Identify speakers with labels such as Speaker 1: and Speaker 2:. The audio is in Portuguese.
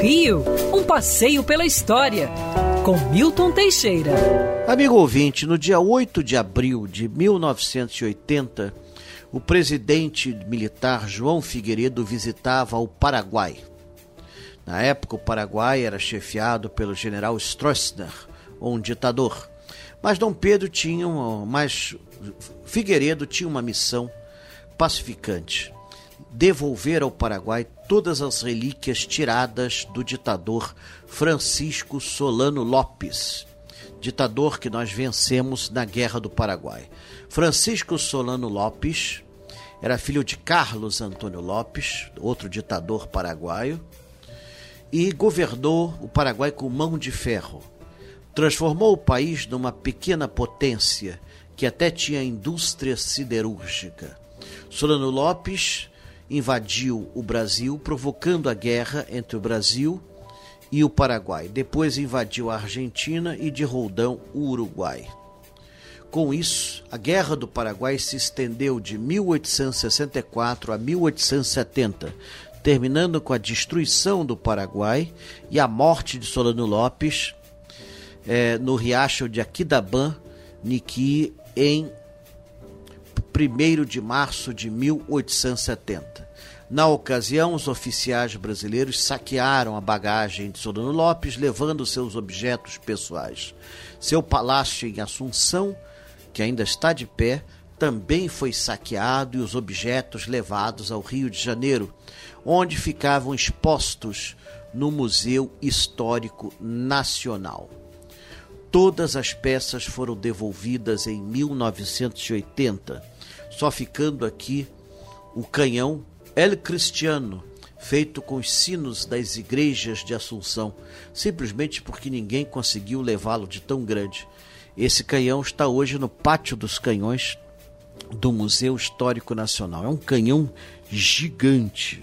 Speaker 1: Rio, um passeio pela história, com Milton Teixeira.
Speaker 2: Amigo ouvinte, no dia 8 de abril de 1980, o presidente militar João Figueiredo visitava o Paraguai. Na época, o Paraguai era chefiado pelo general Stroessner, um ditador. Mas Dom Pedro tinha, mas Figueiredo tinha uma missão pacificante: devolver ao Paraguai todas as relíquias tiradas do ditador Francisco Solano Lopes, ditador que nós vencemos na Guerra do Paraguai. Francisco Solano Lopes era filho de Carlos Antônio Lopes, outro ditador paraguaio, e governou o Paraguai com mão de ferro. Transformou o país numa pequena potência que até tinha indústria siderúrgica. Solano Lopes invadiu o Brasil, provocando a guerra entre o Brasil e o Paraguai. Depois invadiu a Argentina e de Roldão o Uruguai. Com isso, a Guerra do Paraguai se estendeu de 1864 a 1870, terminando com a destruição do Paraguai e a morte de Solano Lopes eh, no riacho de Aquidabã, Niqui, em 1 de março de 1870. Na ocasião, os oficiais brasileiros saquearam a bagagem de Solano Lopes, levando seus objetos pessoais. Seu palácio em Assunção, que ainda está de pé, também foi saqueado e os objetos levados ao Rio de Janeiro, onde ficavam expostos no Museu Histórico Nacional. Todas as peças foram devolvidas em 1980 só ficando aqui o canhão El Cristiano, feito com os sinos das igrejas de Assunção, simplesmente porque ninguém conseguiu levá-lo de tão grande. Esse canhão está hoje no Pátio dos Canhões do Museu Histórico Nacional. É um canhão gigante.